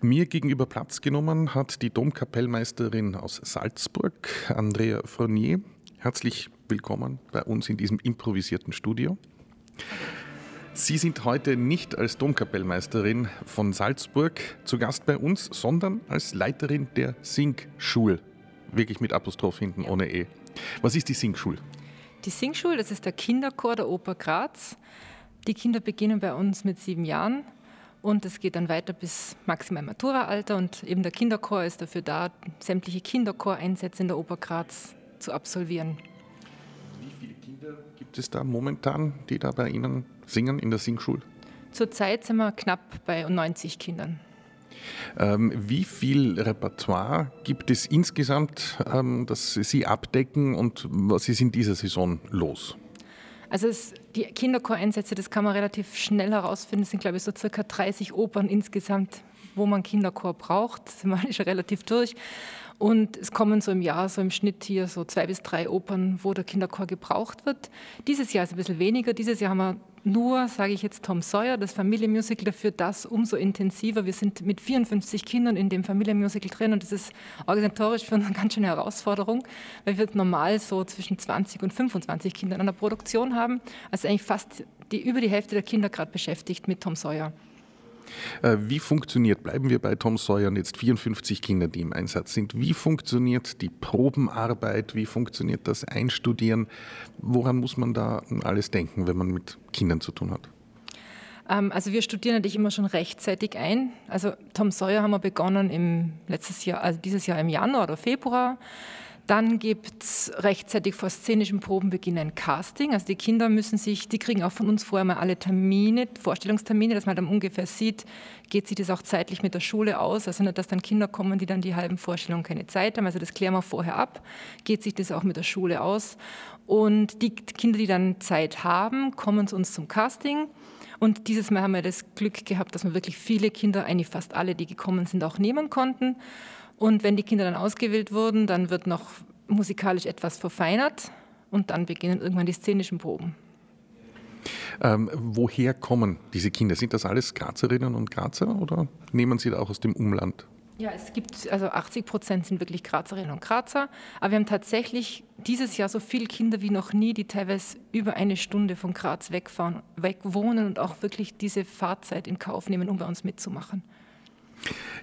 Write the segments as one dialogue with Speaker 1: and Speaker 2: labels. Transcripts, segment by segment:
Speaker 1: Mir gegenüber Platz genommen hat die Domkapellmeisterin aus Salzburg, Andrea Fronier. Herzlich willkommen bei uns in diesem improvisierten Studio. Sie sind heute nicht als Domkapellmeisterin von Salzburg zu Gast bei uns, sondern als Leiterin der Singschul. Wirklich mit Apostroph hinten, ohne E. Was ist die Singschul?
Speaker 2: Die Singschul, das ist der Kinderchor der Oper Graz. Die Kinder beginnen bei uns mit sieben Jahren und es geht dann weiter bis maximal Matura-Alter und eben der Kinderchor ist dafür da, sämtliche Kinderchoreinsätze in der Oper Graz zu absolvieren.
Speaker 1: Wie viele Kinder gibt es da momentan, die da bei Ihnen singen in der Singschule?
Speaker 2: Zurzeit sind wir knapp bei 90 Kindern.
Speaker 1: Ähm, wie viel Repertoire gibt es insgesamt, ähm, das Sie abdecken und was ist in dieser Saison los?
Speaker 2: Also es, die Kinderchoreinsätze, das kann man relativ schnell herausfinden. Es sind, glaube ich, so circa 30 Opern insgesamt, wo man Kinderchor braucht. Das sind wir schon relativ durch. Und es kommen so im Jahr, so im Schnitt hier so zwei bis drei Opern, wo der Kinderchor gebraucht wird. Dieses Jahr ist ein bisschen weniger. Dieses Jahr haben wir nur, sage ich jetzt, Tom Sawyer, das Familienmusical, dafür das umso intensiver. Wir sind mit 54 Kindern in dem Familienmusical drin und das ist organisatorisch für uns eine ganz schöne Herausforderung, weil wir normal so zwischen 20 und 25 Kindern an der Produktion haben. Also eigentlich fast die, über die Hälfte der Kinder gerade beschäftigt mit Tom Sawyer.
Speaker 1: Äh, wie funktioniert, bleiben wir bei Tom Sawyer und jetzt 54 Kinder, die im Einsatz sind, wie funktioniert die Probenarbeit, wie funktioniert das Einstudieren? Woran muss man da alles denken, wenn man mit Kindern zu tun hat?
Speaker 2: Ähm, also wir studieren natürlich immer schon rechtzeitig ein. Also Tom Sawyer haben wir begonnen im letztes Jahr, also dieses Jahr im Januar oder Februar. Dann gibt es rechtzeitig vor szenischen Probenbeginn ein Casting. Also die Kinder müssen sich, die kriegen auch von uns vorher mal alle Termine, Vorstellungstermine, dass man dann ungefähr sieht, geht sich das auch zeitlich mit der Schule aus. Also nicht, dass dann Kinder kommen, die dann die halben Vorstellungen keine Zeit haben. Also das klären wir vorher ab. Geht sich das auch mit der Schule aus? Und die Kinder, die dann Zeit haben, kommen zu uns zum Casting. Und dieses Mal haben wir das Glück gehabt, dass wir wirklich viele Kinder, eigentlich fast alle, die gekommen sind, auch nehmen konnten. Und wenn die Kinder dann ausgewählt wurden, dann wird noch musikalisch etwas verfeinert und dann beginnen irgendwann die szenischen Proben.
Speaker 1: Ähm, woher kommen diese Kinder? Sind das alles Grazerinnen und Grazer oder nehmen sie da auch aus dem Umland?
Speaker 2: Ja, es gibt, also 80 Prozent sind wirklich Grazerinnen und Grazer, aber wir haben tatsächlich dieses Jahr so viele Kinder wie noch nie, die teilweise über eine Stunde von Graz wegfahren, wegwohnen und auch wirklich diese Fahrzeit in Kauf nehmen, um bei uns mitzumachen.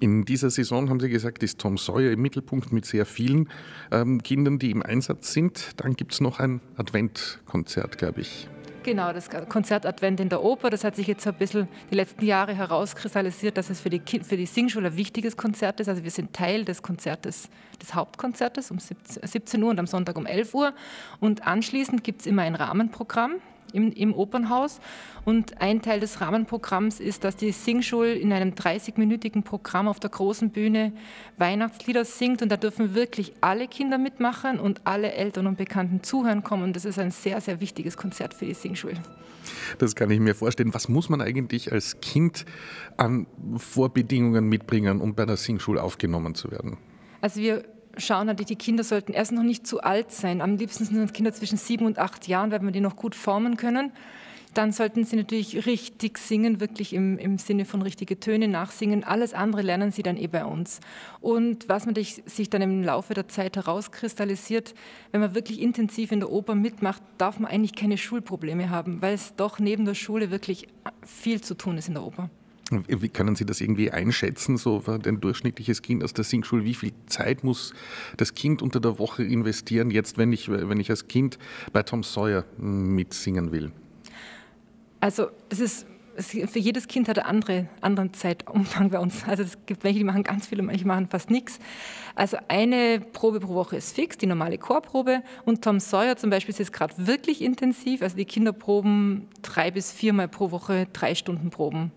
Speaker 1: In dieser Saison, haben Sie gesagt, ist Tom Sawyer im Mittelpunkt mit sehr vielen ähm, Kindern, die im Einsatz sind. Dann gibt es noch ein Adventkonzert, glaube ich.
Speaker 2: Genau, das Konzert Advent in der Oper, das hat sich jetzt ein bisschen die letzten Jahre herauskristallisiert, dass es für die, kind, für die Singschule ein wichtiges Konzert ist. Also wir sind Teil des Konzertes, des Hauptkonzertes um 17 Uhr und am Sonntag um 11 Uhr. Und anschließend gibt es immer ein Rahmenprogramm im, im Opernhaus. Und ein Teil des Rahmenprogramms ist, dass die Singschule in einem 30-minütigen Programm auf der großen Bühne Weihnachtslieder singt. Und da dürfen wirklich alle Kinder mitmachen und alle Eltern und Bekannten zuhören kommen. Und das ist ein sehr, sehr wichtiges Konzert für die Singschule.
Speaker 1: Das kann ich mir vorstellen. Was muss man eigentlich als Kind an Vorbedingungen mitbringen, um bei der Singschule aufgenommen zu werden?
Speaker 2: Also wir schauen halt, die Kinder sollten erst noch nicht zu alt sein. Am liebsten sind es Kinder zwischen sieben und acht Jahren, weil wir die noch gut formen können. Dann sollten sie natürlich richtig singen, wirklich im, im Sinne von richtige Töne nachsingen. Alles andere lernen sie dann eh bei uns. Und was man sich dann im Laufe der Zeit herauskristallisiert, wenn man wirklich intensiv in der Oper mitmacht, darf man eigentlich keine Schulprobleme haben, weil es doch neben der Schule wirklich viel zu tun ist in der Oper.
Speaker 1: Wie können Sie das irgendwie einschätzen, so für ein durchschnittliches Kind aus der Singschule? Wie viel Zeit muss das Kind unter der Woche investieren, jetzt, wenn ich, wenn ich als Kind bei Tom Sawyer mitsingen will?
Speaker 2: Also, das ist für jedes Kind hat er andere, anderen Zeitumfang bei uns. Also es gibt welche, die machen ganz viel und manche machen fast nichts. Also eine Probe pro Woche ist fix, die normale Chorprobe. Und Tom Sawyer zum Beispiel ist jetzt gerade wirklich intensiv. Also die Kinder proben drei bis viermal pro Woche drei Stunden Proben.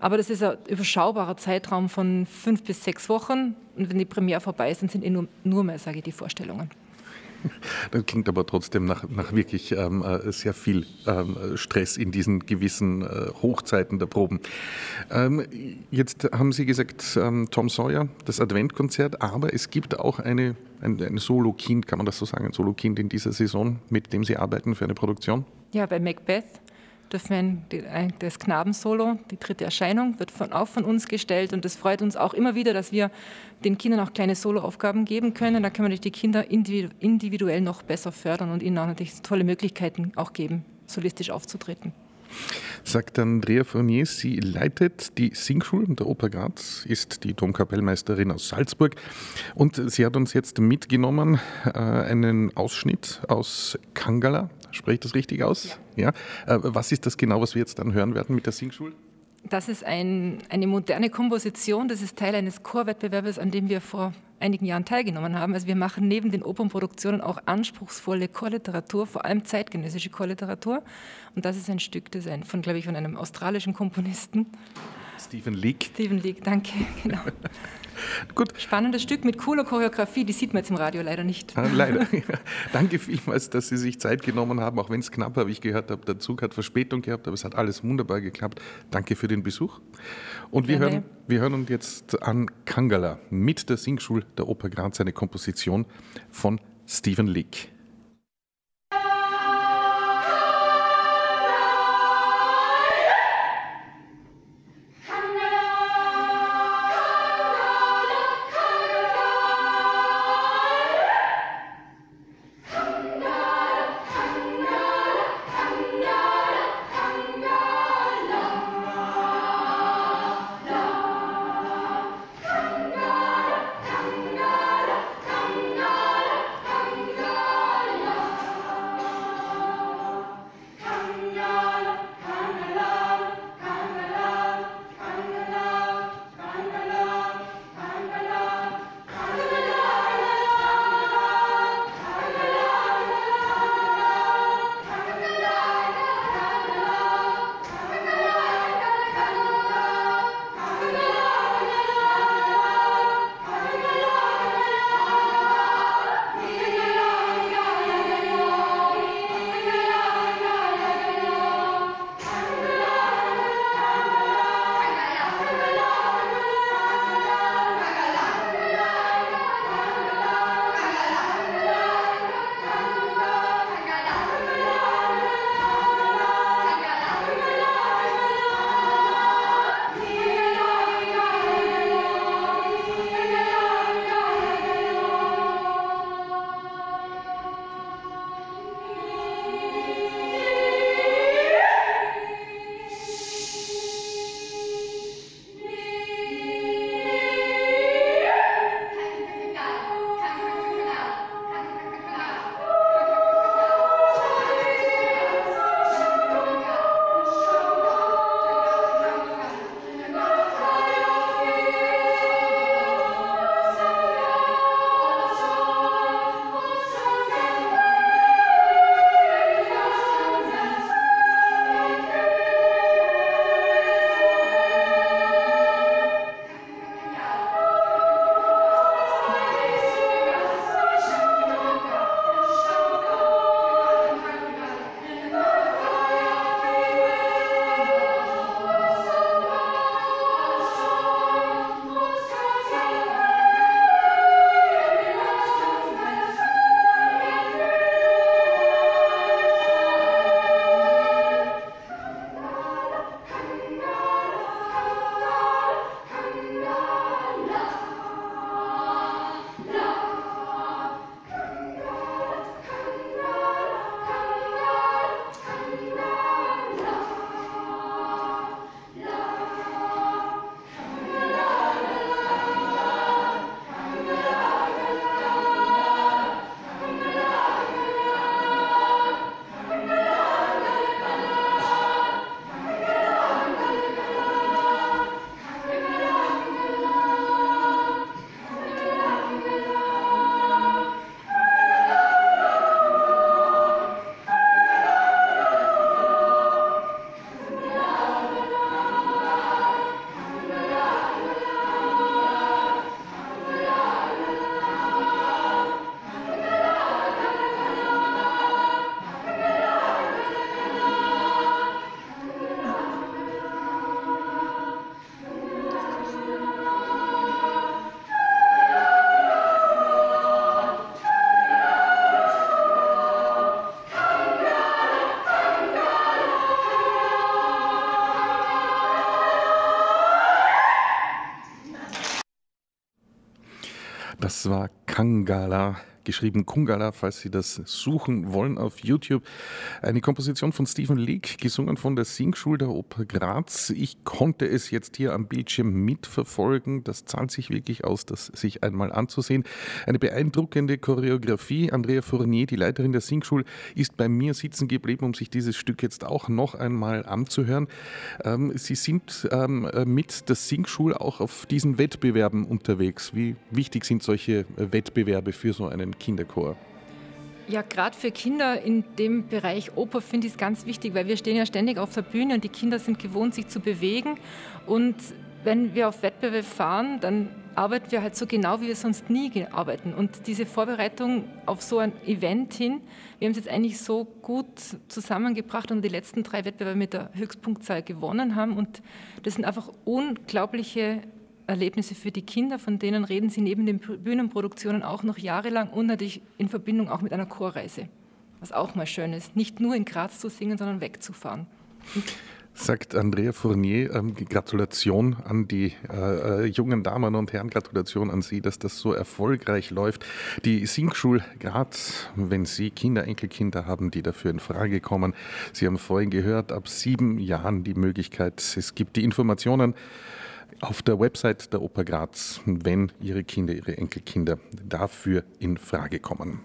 Speaker 2: Aber das ist ein überschaubarer Zeitraum von fünf bis sechs Wochen. Und wenn die Premiere vorbei ist, dann sind eh nur, nur mehr, sage ich, die Vorstellungen.
Speaker 1: Das klingt aber trotzdem nach, nach wirklich ähm, äh, sehr viel ähm, Stress in diesen gewissen äh, Hochzeiten der Proben. Ähm, jetzt haben Sie gesagt, ähm, Tom Sawyer, das Adventkonzert, aber es gibt auch eine, ein, ein Solo-Kind, kann man das so sagen, ein Solo-Kind in dieser Saison, mit dem Sie arbeiten für eine Produktion?
Speaker 2: Ja, bei Macbeth dürfen wir das Knabensolo, die dritte Erscheinung, wird von, auch von uns gestellt und es freut uns auch immer wieder, dass wir den Kindern auch kleine Soloaufgaben geben können. Da können wir die Kinder individuell noch besser fördern und ihnen auch natürlich tolle Möglichkeiten auch geben, solistisch aufzutreten
Speaker 1: sagt Andrea Fournier. Sie leitet die Singschule der Oper Graz, ist die Domkapellmeisterin aus Salzburg und sie hat uns jetzt mitgenommen äh, einen Ausschnitt aus Kangala. Spricht das richtig aus? Ja. ja. Äh, was ist das genau, was wir jetzt dann hören werden mit der Singschule?
Speaker 2: Das ist ein, eine moderne Komposition. Das ist Teil eines Chorwettbewerbs, an dem wir vor einigen Jahren teilgenommen haben. Also wir machen neben den Opernproduktionen auch anspruchsvolle Chorliteratur, vor allem zeitgenössische Chorliteratur. Und das ist ein Stück das ein, von, glaube ich, von einem australischen Komponisten.
Speaker 1: Stephen Leake.
Speaker 2: Stephen Leake, danke, genau. Gut. Spannendes Stück mit cooler Choreografie, die sieht man jetzt im Radio leider nicht.
Speaker 1: Ah, leider. Danke vielmals, dass Sie sich Zeit genommen haben, auch wenn es knapp war, wie ich gehört habe. Der Zug hat Verspätung gehabt, aber es hat alles wunderbar geklappt. Danke für den Besuch. Und wir hören, wir hören uns jetzt an Kangala mit der Singschule der Oper Graz, eine Komposition von Stephen Leake. War Kangala geschrieben Kungala, falls Sie das suchen wollen auf YouTube. Eine Komposition von Stephen Leake, gesungen von der Singschule der Oper Graz. Ich konnte es jetzt hier am Bildschirm mitverfolgen. Das zahlt sich wirklich aus, das sich einmal anzusehen. Eine beeindruckende Choreografie. Andrea Fournier, die Leiterin der Singschule, ist bei mir sitzen geblieben, um sich dieses Stück jetzt auch noch einmal anzuhören. Ähm, Sie sind ähm, mit der Singschule auch auf diesen Wettbewerben unterwegs. Wie wichtig sind solche Wettbewerbe für so einen Kinderchor?
Speaker 2: Ja, gerade für Kinder in dem Bereich Oper finde ich es ganz wichtig, weil wir stehen ja ständig auf der Bühne und die Kinder sind gewohnt, sich zu bewegen. Und wenn wir auf Wettbewerb fahren, dann arbeiten wir halt so genau, wie wir sonst nie arbeiten. Und diese Vorbereitung auf so ein Event hin, wir haben es jetzt eigentlich so gut zusammengebracht und die letzten drei Wettbewerbe mit der Höchstpunktzahl gewonnen haben. Und das sind einfach unglaubliche Erlebnisse für die Kinder, von denen reden sie neben den Bühnenproduktionen auch noch jahrelang und natürlich in Verbindung auch mit einer Chorreise, was auch mal schön ist, nicht nur in Graz zu singen, sondern wegzufahren.
Speaker 1: Sagt Andrea Fournier, ähm, Gratulation an die äh, äh, jungen Damen und Herren, Gratulation an Sie, dass das so erfolgreich läuft. Die Singschul Graz, wenn Sie Kinder, Enkelkinder haben, die dafür in Frage kommen. Sie haben vorhin gehört, ab sieben Jahren die Möglichkeit. Es gibt die Informationen auf der Website der Oper Graz, wenn Ihre Kinder, Ihre Enkelkinder dafür in Frage kommen.